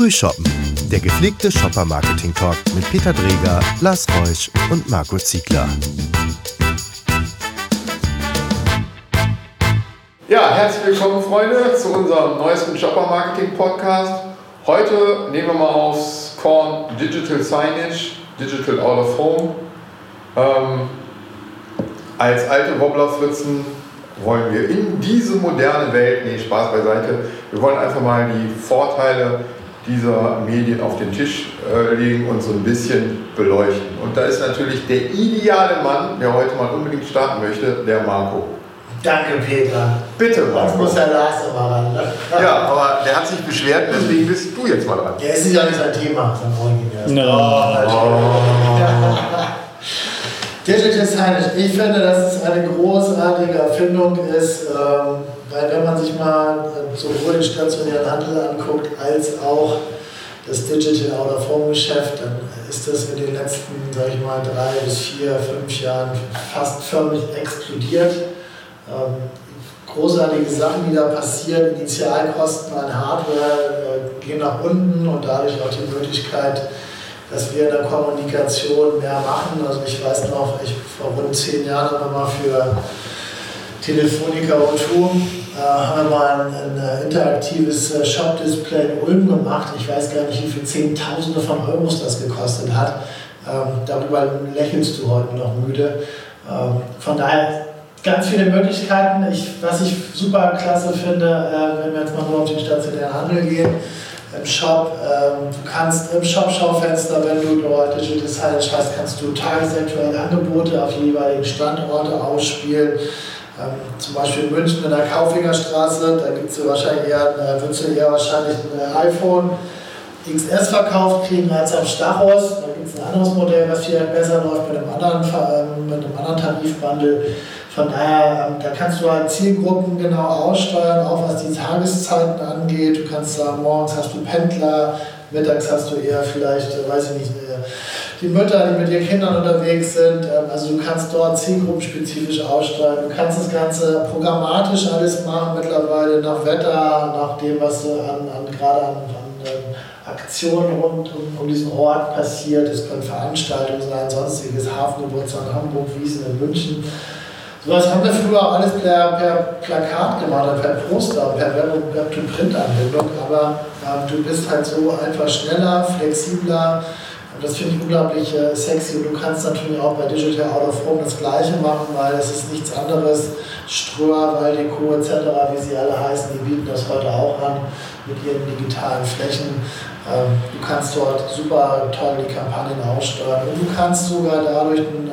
Frühshoppen, der gepflegte Shopper-Marketing-Talk mit Peter Dreger, Lars Reusch und Marco Ziegler. Ja, herzlich willkommen, Freunde, zu unserem neuesten Shopper-Marketing-Podcast. Heute nehmen wir mal aufs Korn Digital Signage, Digital Out of Home. Ähm, als alte Wobblerfritzen wollen wir in diese moderne Welt, nee, Spaß beiseite, wir wollen einfach mal die Vorteile dieser Medien auf den Tisch äh, legen und so ein bisschen beleuchten. Und da ist natürlich der ideale Mann, der heute mal unbedingt starten möchte, der Marco. Danke, Peter. Bitte, Marco. Jetzt muss der Lars immer ran. Ne? Ja, aber der hat sich beschwert, deswegen bist du jetzt mal dran. Ja, es ist ja nicht sein Thema, sein Original. No. Oh, Digital Signage, ich finde, dass es eine großartige Erfindung ist, ähm, weil wenn man sich mal äh, sowohl den stationären Handel anguckt, als auch das Digital Out of Home Geschäft, dann ist das in den letzten, sag ich mal, drei bis vier, fünf Jahren fast förmlich explodiert. Ähm, großartige Sachen, die da passieren, Initialkosten an Hardware äh, gehen nach unten und dadurch auch die Möglichkeit, dass wir in der Kommunikation mehr machen. Also ich weiß noch, ich vor rund zehn Jahren haben wir mal für Telefonica O2 äh, haben wir mal ein, ein äh, interaktives äh, Shop-Display in Ulm gemacht. Ich weiß gar nicht, wie viel Zehntausende von Euros das gekostet hat. Ähm, darüber lächelst du heute noch müde. Ähm, von daher ganz viele Möglichkeiten. Ich, was ich super klasse finde, äh, wenn wir jetzt mal nur auf den stationären Handel gehen, im Shop. Ähm, du kannst im Shop-Schaufenster, wenn du dort Digital Signage hast, kannst du tagesaktuelle Angebote auf die jeweiligen Standorte ausspielen. Ähm, zum Beispiel in München in der Kaufingerstraße, da gibt es wahrscheinlich eher, äh, du eher wahrscheinlich ein iPhone XS verkauft kriegen als am Stachus. Da gibt es ein anderes Modell, was viel besser läuft mit einem anderen, ähm, mit einem anderen Tarifbundle. Von daher, ähm, da kannst du halt Zielgruppen genau aussteuern, auch was die Tageszeiten angeht. Du kannst sagen, morgens hast du Pendler, mittags hast du eher vielleicht, äh, weiß ich nicht, äh, die Mütter, die mit ihren Kindern unterwegs sind. Ähm, also du kannst dort zielgruppenspezifisch aussteuern. Du kannst das Ganze programmatisch alles machen mittlerweile, nach Wetter, nach dem, was an, an gerade an, an ähm, Aktionen rund um, um, diesen Ort passiert. Es können Veranstaltungen sein, sonstiges Hafengeburtstag in Hamburg, Wiesen in München. Sowas haben wir früher auch alles per, per Plakat gemacht, per Poster, per Web-to-Print-Anbindung, aber ähm, du bist halt so einfach schneller, flexibler. Das finde ich unglaublich äh, sexy. Und du kannst natürlich auch bei Digital Out of Home das Gleiche machen, weil es ist nichts anderes. Ströer, Waldeco etc., wie sie alle heißen, die bieten das heute auch an mit ihren digitalen Flächen. Ähm, du kannst dort super toll die Kampagnen aussteuern und du kannst sogar dadurch einen,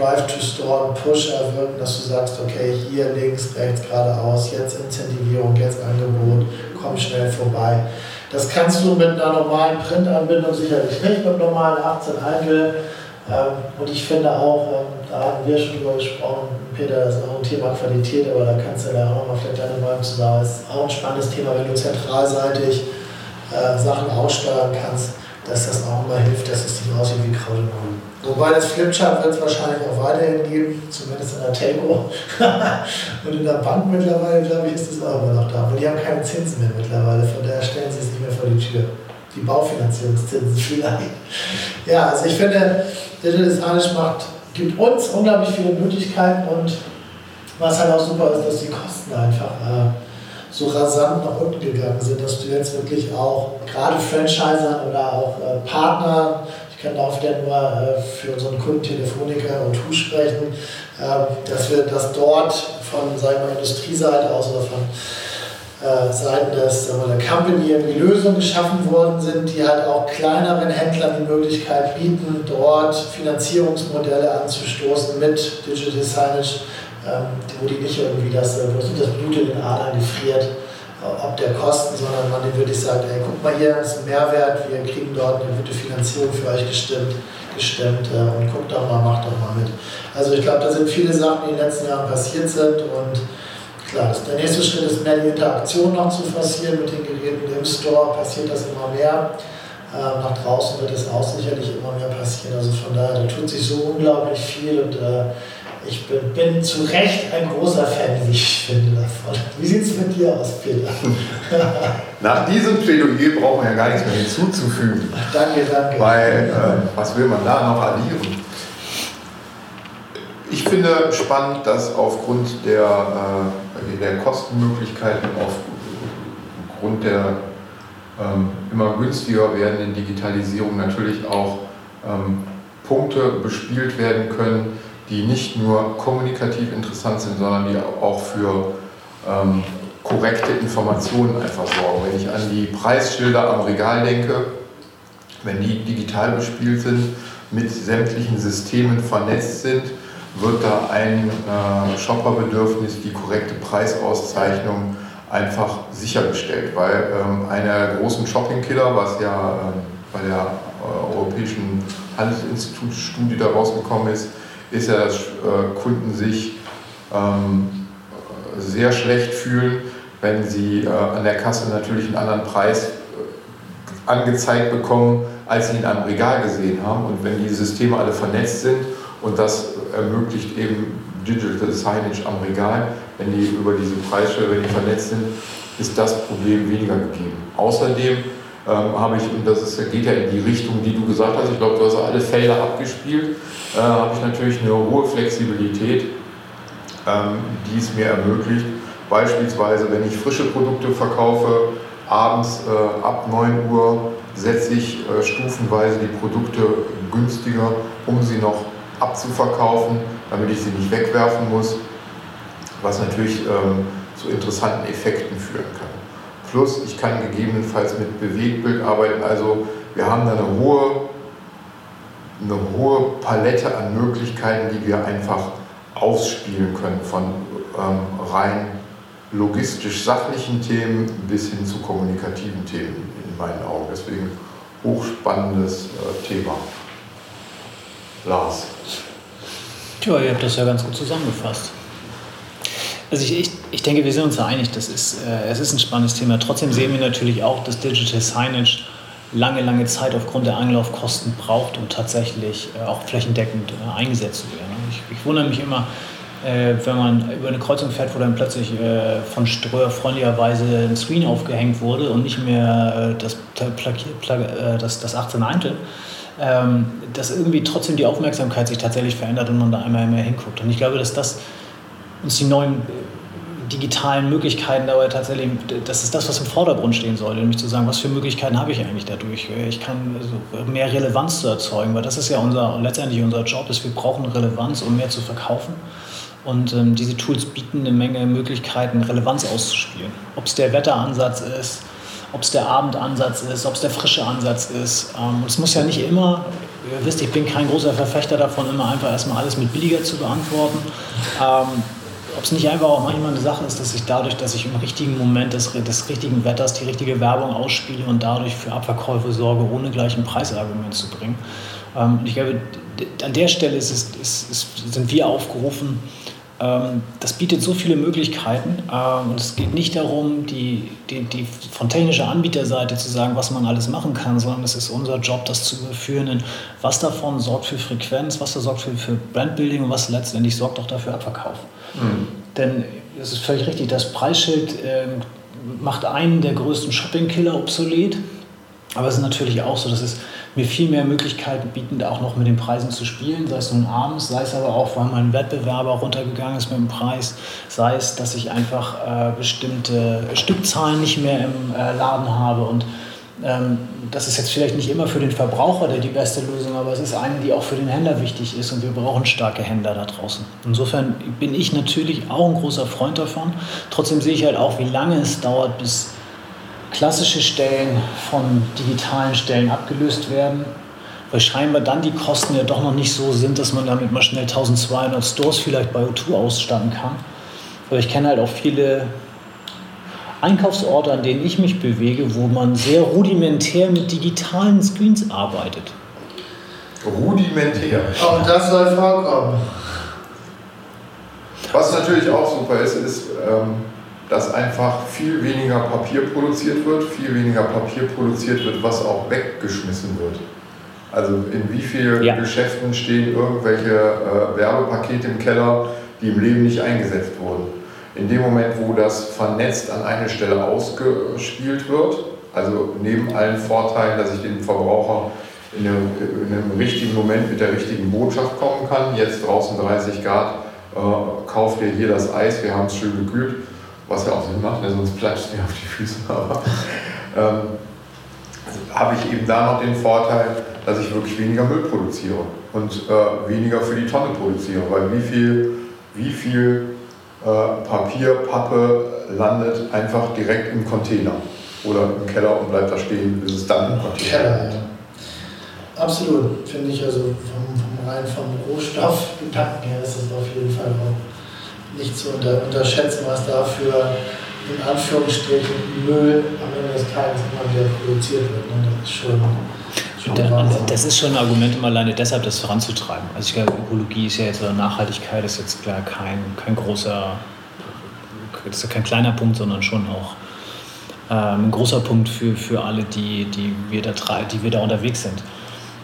einen äh, Drive to Store, einen Push erwirken, dass du sagst, okay, hier links, rechts, geradeaus, jetzt Incentivierung, jetzt Angebot, komm schnell vorbei. Das kannst du mit einer normalen Printanbindung sicherlich nicht, mit normalen 18 Handel. Ähm, und ich finde auch, ähm, da haben wir schon drüber gesprochen, Peter, das ist auch ein Thema Qualität, aber da kannst du ja auch nochmal vielleicht deine Meinung zu sagen. Das ist auch ein spannendes Thema, wenn du zentralseitig äh, Sachen aussteuern kannst, dass das auch immer hilft, dass es nicht aussieht wie Kraut und Grün. Wobei das Flipchart wird es wahrscheinlich auch weiterhin geben, zumindest in der Telco. und in der Bank mittlerweile, glaube ich, ist das auch immer noch da. Aber die haben keine Zinsen mehr mittlerweile, von daher stellen sie es nicht mehr vor die Tür. Die Baufinanzierungszinsen vielleicht. Ja, also ich finde, Digital Signage macht, gibt uns unglaublich viele Möglichkeiten und was halt auch super ist, dass die Kosten einfach äh, so rasant nach unten gegangen sind, dass du jetzt wirklich auch gerade Franchiser oder auch äh, Partner, ich kann auch wieder nur äh, für unseren Kunden Telefonica und TU sprechen, äh, dass wir das dort von sagen wir, Industrieseite aus oder von äh, Seiten des, der Company irgendwie Lösungen geschaffen worden sind, die halt auch kleineren Händlern die Möglichkeit bieten, dort Finanzierungsmodelle anzustoßen mit Digital Signage. Ähm, wo die nicht irgendwie das, äh, wo das Blut in den Adern gefriert, ob der Kosten, sondern man den wirklich sagt, ey, guck mal hier, das ist ein Mehrwert, wir kriegen dort eine gute Finanzierung für euch gestimmt, gestemmt äh, und guckt doch mal, macht doch mal mit. Also ich glaube, da sind viele Sachen, die in den letzten Jahren passiert sind und klar, der nächste Schritt ist mehr die Interaktion noch zu forcieren mit den Geräten. Im Store passiert das immer mehr. Ähm, nach draußen wird es auch sicherlich immer mehr passieren. Also von daher, da tut sich so unglaublich viel und äh, ich bin, bin, zu Recht ein großer Fan, wie ich finde, davon. Wie sieht es mit dir aus, Peter? nach diesem Plädoyer brauchen wir ja gar nichts mehr hinzuzufügen. Danke, danke. Weil, äh, was will man da noch addieren? Ich finde spannend, dass aufgrund der, äh, der Kostenmöglichkeiten, aufgrund der ähm, immer günstiger werdenden Digitalisierung natürlich auch ähm, Punkte bespielt werden können, die nicht nur kommunikativ interessant sind, sondern die auch für ähm, korrekte Informationen einfach sorgen. Wenn ich an die Preisschilder am Regal denke, wenn die digital bespielt sind, mit sämtlichen Systemen vernetzt sind, wird da ein äh, Shopperbedürfnis, die korrekte Preisauszeichnung einfach sichergestellt, weil ähm, einer der großen Shopping-Killer, was ja ähm, bei der äh, Europäischen Handelsinstitut-Studie da rausgekommen ist, ist ja, dass äh, Kunden sich ähm, sehr schlecht fühlen, wenn sie äh, an der Kasse natürlich einen anderen Preis äh, angezeigt bekommen, als sie ihn am Regal gesehen haben. Und wenn die Systeme alle vernetzt sind und das ermöglicht eben Digital Signage am Regal, wenn die über diese Preisschilder, vernetzt sind, ist das Problem weniger gegeben. Außerdem ähm, habe ich, und das ist, geht ja in die Richtung, die du gesagt hast, ich glaube, du hast alle Felder abgespielt, äh, habe ich natürlich eine hohe Flexibilität, ähm, die es mir ermöglicht, beispielsweise, wenn ich frische Produkte verkaufe, abends äh, ab 9 Uhr setze ich äh, stufenweise die Produkte günstiger, um sie noch abzuverkaufen, damit ich sie nicht wegwerfen muss, was natürlich ähm, zu interessanten Effekten führen kann. Plus, ich kann gegebenenfalls mit Bewegtbild arbeiten. Also wir haben da eine hohe, eine hohe Palette an Möglichkeiten, die wir einfach ausspielen können, von ähm, rein logistisch-sachlichen Themen bis hin zu kommunikativen Themen in meinen Augen. Deswegen hochspannendes äh, Thema. Lars. Tja, ihr habt das ja ganz gut zusammengefasst. Also ich, ich, ich denke, wir sind uns da einig, das ist, äh, es ist ein spannendes Thema. Trotzdem sehen wir natürlich auch, dass Digital Signage lange, lange Zeit aufgrund der Anlaufkosten braucht, um tatsächlich äh, auch flächendeckend äh, eingesetzt zu werden. Ich, ich wundere mich immer, äh, wenn man über eine Kreuzung fährt, wo dann plötzlich äh, von Ströer freundlicherweise ein Screen aufgehängt wurde und nicht mehr äh, das, das, das 18 Eintel, ähm, dass irgendwie trotzdem die Aufmerksamkeit sich tatsächlich verändert und man da einmal mehr hinguckt. Und ich glaube, dass das uns die neuen digitalen Möglichkeiten dabei tatsächlich, das ist das, was im Vordergrund stehen soll, nämlich zu sagen, was für Möglichkeiten habe ich eigentlich dadurch? Ich kann also mehr Relevanz zu erzeugen, weil das ist ja unser, letztendlich unser Job, ist, wir brauchen Relevanz, um mehr zu verkaufen. Und ähm, diese Tools bieten eine Menge Möglichkeiten, Relevanz auszuspielen. Ob es der Wetteransatz ist, ob es der Abendansatz ist, ob es der frische Ansatz ist. Ähm, es muss ja nicht immer, ihr wisst, ich bin kein großer Verfechter davon, immer einfach erstmal alles mit billiger zu beantworten. Ähm, ob es nicht einfach auch manchmal eine Sache ist, dass ich dadurch, dass ich im richtigen Moment des, des richtigen Wetters die richtige Werbung ausspiele und dadurch für Abverkäufe sorge, ohne gleich ein Preisargument zu bringen. Ähm, ich glaube, an der Stelle ist ist, ist, sind wir aufgerufen, das bietet so viele Möglichkeiten ähm, und es geht nicht darum, die, die, die von technischer Anbieterseite zu sagen, was man alles machen kann, sondern es ist unser Job, das zu überführen in was davon sorgt für Frequenz, was da sorgt für, für Brandbuilding und was letztendlich sorgt auch dafür Abverkauf. Mhm. Denn es ist völlig richtig, das Preisschild äh, macht einen der größten Shopping-Killer obsolet, aber es ist natürlich auch so, dass es mir viel mehr Möglichkeiten bieten, da auch noch mit den Preisen zu spielen, sei es nun abends, sei es aber auch, weil mein Wettbewerber runtergegangen ist mit dem Preis, sei es, dass ich einfach äh, bestimmte Stückzahlen nicht mehr im äh, Laden habe und ähm, das ist jetzt vielleicht nicht immer für den Verbraucher der die beste Lösung, aber es ist eine, die auch für den Händler wichtig ist und wir brauchen starke Händler da draußen. Insofern bin ich natürlich auch ein großer Freund davon. Trotzdem sehe ich halt auch, wie lange es dauert, bis klassische Stellen von digitalen Stellen abgelöst werden, weil scheinbar dann die Kosten ja doch noch nicht so sind, dass man damit mal schnell 1200 Stores vielleicht bei O2 ausstatten kann. Aber ich kenne halt auch viele Einkaufsorte, an denen ich mich bewege, wo man sehr rudimentär mit digitalen Screens arbeitet. Rudimentär. Auch das soll vorkommen. Was natürlich auch super ist, ist, ähm, dass einfach viel weniger Papier produziert wird, viel weniger Papier produziert wird, was auch weggeschmissen wird. Also in wie vielen ja. Geschäften stehen irgendwelche äh, Werbepakete im Keller, die im Leben nicht eingesetzt wurden. in dem Moment, wo das vernetzt an eine Stelle ausgespielt wird, also neben allen Vorteilen, dass ich den Verbraucher in einem, in einem richtigen Moment mit der richtigen Botschaft kommen kann, jetzt draußen 30 Grad, äh, kauft ihr hier das Eis, wir haben es schön gekühlt, was ja auch Sinn macht, ne? sonst platscht mir auf die Füße. Aber ähm, habe ich eben da noch den Vorteil, dass ich wirklich weniger Müll produziere und äh, weniger für die Tonne produziere, weil wie viel, wie viel äh, Papier, Pappe landet einfach direkt im Container oder im Keller und bleibt da stehen, bis es dann im Container Keller, ja. Absolut, finde ich also vom, vom rein vom Rohstoffgedanken her ist es auf jeden Fall auch nicht zu unter, unterschätzen, was dafür in Anführungsstrichen Müll am Ende des Tages immer wieder produziert wird. Ne? Das ist schon das ist schon ein Argument, um alleine deshalb das voranzutreiben. Also ich glaube, Ökologie ist ja jetzt oder Nachhaltigkeit ist jetzt klar kein, kein großer, das ist ja kein kleiner Punkt, sondern schon auch ähm, ein großer Punkt für, für alle, die, die, wir da, die wir da unterwegs sind.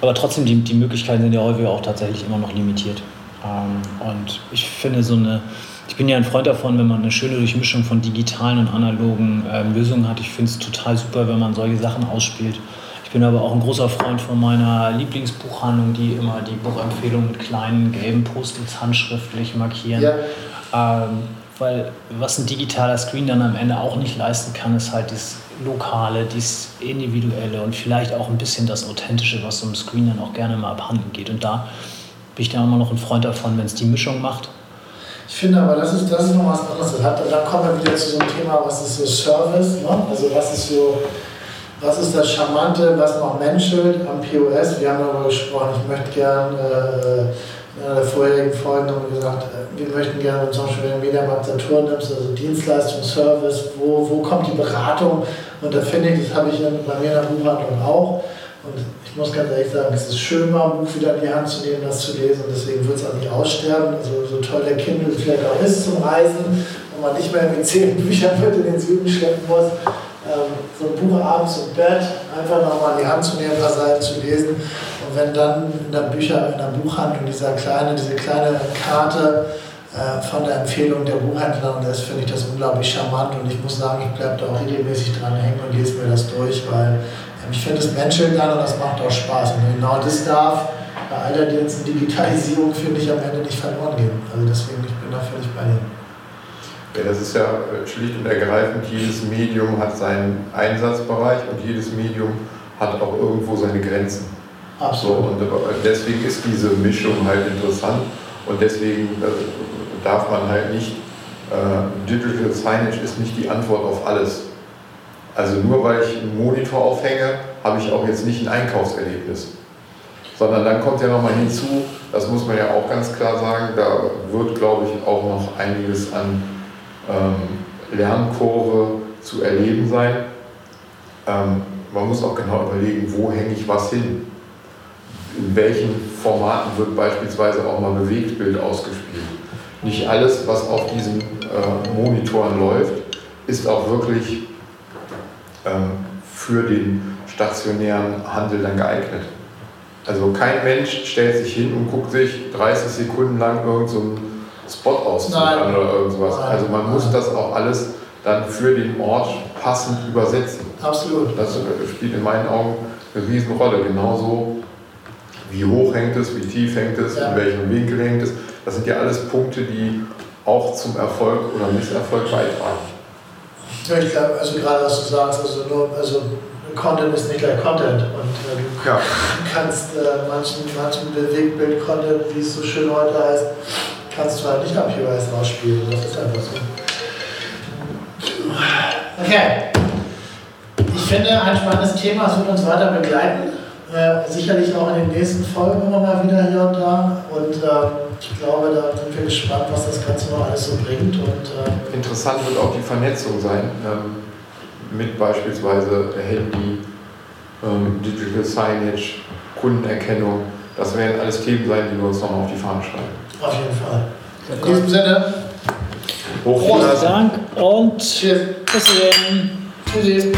Aber trotzdem, die, die Möglichkeiten sind ja häufig auch tatsächlich immer noch limitiert. Ähm, und ich finde so eine, ich bin ja ein Freund davon, wenn man eine schöne Durchmischung von digitalen und analogen ähm, Lösungen hat. Ich finde es total super, wenn man solche Sachen ausspielt. Ich bin aber auch ein großer Freund von meiner Lieblingsbuchhandlung, die immer die Buchempfehlung mit kleinen gelben Post-its handschriftlich markieren. Ja. Ähm, weil was ein digitaler Screen dann am Ende auch nicht leisten kann, ist halt das Lokale, das Individuelle und vielleicht auch ein bisschen das Authentische, was so einem Screen dann auch gerne mal abhanden geht. Und da bin ich dann immer noch ein Freund davon, wenn es die Mischung macht. Ich finde aber, das ist, das ist noch was anderes. Da kommen wir wieder zu so einem Thema, was ist so Service, ne? also was ist so was ist das Charmante, was noch menschelt am POS? Wir haben darüber gesprochen, ich möchte gern, äh, in einer der vorherigen Folgen haben gesagt, äh, wir möchten gerne zum Beispiel, wenn du Mediamarkt Saturn nimmst, also Dienstleistung, Service, wo, wo kommt die Beratung? Und da finde ich, das habe ich bei mir in der Buchhandlung auch. Und ich muss ganz ehrlich sagen, es ist schön, mal ein Buch wieder in die Hand zu nehmen, das zu lesen. Und deswegen wird es auch nicht aussterben. Also, so toll der Kindle vielleicht auch ist zum Reisen, wo man nicht mehr mit zehn Büchern mit in den Süden schleppen muss ähm, so ein Buch abends im Bett einfach nochmal in die Hand zu nehmen, ein paar Seiten zu lesen. Und wenn dann in der Bücher, in der Buchhandlung dieser kleine, diese kleine Karte äh, von der Empfehlung der Buchhändlerin ist, finde ich das unglaublich charmant und ich muss sagen, ich bleibe da auch regelmäßig dran hängen und lese mir das durch, weil ich finde, es menschelt dann und das macht auch Spaß. Und genau das darf bei all der Digitalisierung, finde ich, am Ende nicht verloren gehen. Also deswegen, ich bin da völlig bei dir. Ja, das ist ja äh, schlicht und ergreifend, jedes Medium hat seinen Einsatzbereich und jedes Medium hat auch irgendwo seine Grenzen. Absolut. So, und äh, deswegen ist diese Mischung halt interessant und deswegen äh, darf man halt nicht, äh, Digital Signage ist nicht die Antwort auf alles. Also nur weil ich einen Monitor aufhänge, habe ich auch jetzt nicht ein Einkaufserlebnis. Sondern dann kommt ja nochmal hinzu, das muss man ja auch ganz klar sagen, da wird, glaube ich, auch noch einiges an ähm, Lernkurve zu erleben sein. Ähm, man muss auch genau überlegen, wo hänge ich was hin. In welchen Formaten wird beispielsweise auch mal Bewegtbild ausgespielt. Nicht alles, was auf diesen äh, Monitoren läuft, ist auch wirklich für den stationären Handel dann geeignet. Also kein Mensch stellt sich hin und guckt sich 30 Sekunden lang irgendeinen so Spot auszuliefern oder irgendwas. Also man muss das auch alles dann für den Ort passend übersetzen. Absolut. Das spielt in meinen Augen eine Riesenrolle. Genauso wie hoch hängt es, wie tief hängt es, ja. in welchem Winkel hängt es. Das sind ja alles Punkte, die auch zum Erfolg oder Misserfolg beitragen. Ja, ich glaube, also gerade was du sagst, also nur, also Content ist nicht gleich Content. Und äh, du ja. kannst äh, manchen, manchen Bewegtbild-Content, wie es so schön heute heißt, kannst du halt nicht am POS rausspielen. Das ist einfach so. Okay. Ich finde, ein spannendes Thema, es wird uns weiter begleiten. Äh, sicherlich auch in den nächsten Folgen immer mal wieder hier und da. Und ähm, ich glaube, da sind wir gespannt, was das Ganze noch alles so bringt. Und, ähm, Interessant wird auch die Vernetzung sein ähm, mit beispielsweise Handy, ähm, Digital Signage, Kundenerkennung. Das werden alles Themen sein, die wir uns nochmal auf die Fahne schreiben. Auf jeden Fall. In diesem Sinne. Vielen Dank und Tschüss. Bis dann. Tschüssi.